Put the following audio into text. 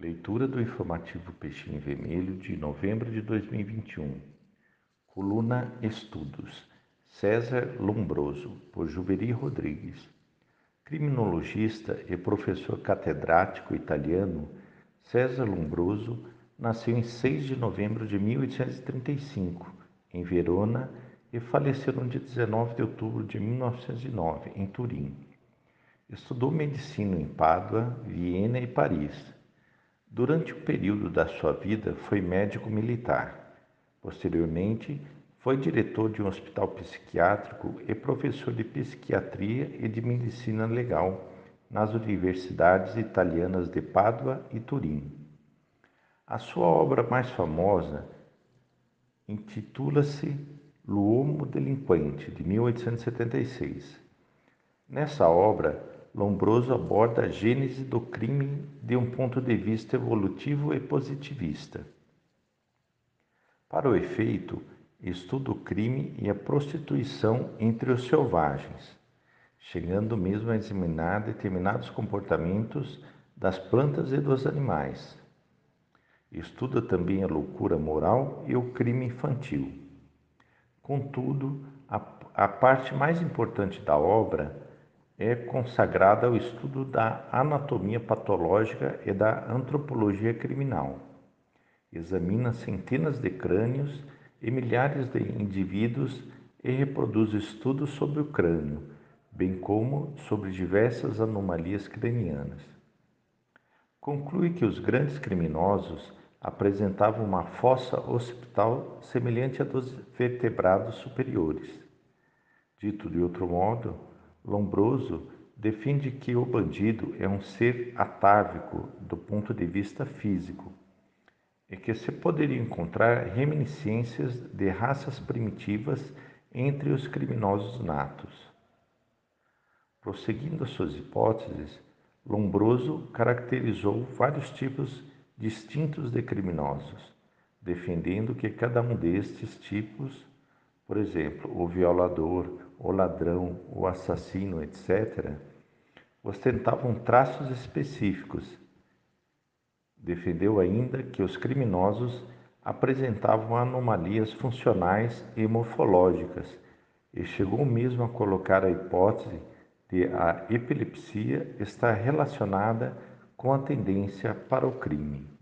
Leitura do informativo Peixinho Vermelho de novembro de 2021. Coluna Estudos. César Lombroso, por Juveri Rodrigues. Criminologista e professor catedrático italiano, César Lombroso nasceu em 6 de novembro de 1835, em Verona, e faleceu no dia 19 de outubro de 1909, em Turim. Estudou medicina em Pádua, Viena e Paris Durante o período da sua vida, foi médico militar. Posteriormente, foi diretor de um hospital psiquiátrico e professor de psiquiatria e de medicina legal nas universidades italianas de Pádua e Turim. A sua obra mais famosa intitula-se L'Uomo Delinquente, de 1876. Nessa obra, Lombroso aborda a gênese do crime de um ponto de vista evolutivo e positivista. Para o efeito, estuda o crime e a prostituição entre os selvagens, chegando mesmo a examinar determinados comportamentos das plantas e dos animais. Estuda também a loucura moral e o crime infantil. Contudo, a, a parte mais importante da obra é consagrada ao estudo da anatomia patológica e da antropologia criminal. Examina centenas de crânios e milhares de indivíduos e reproduz estudos sobre o crânio, bem como sobre diversas anomalias cranianas. Conclui que os grandes criminosos apresentavam uma fossa occipital semelhante à dos vertebrados superiores. Dito de outro modo, Lombroso defende que o bandido é um ser atávico do ponto de vista físico e que se poderia encontrar reminiscências de raças primitivas entre os criminosos natos. Prosseguindo suas hipóteses, Lombroso caracterizou vários tipos distintos de criminosos, defendendo que cada um destes tipos por exemplo, o violador, o ladrão, o assassino, etc., ostentavam traços específicos. Defendeu ainda que os criminosos apresentavam anomalias funcionais e morfológicas e chegou mesmo a colocar a hipótese de a epilepsia estar relacionada com a tendência para o crime.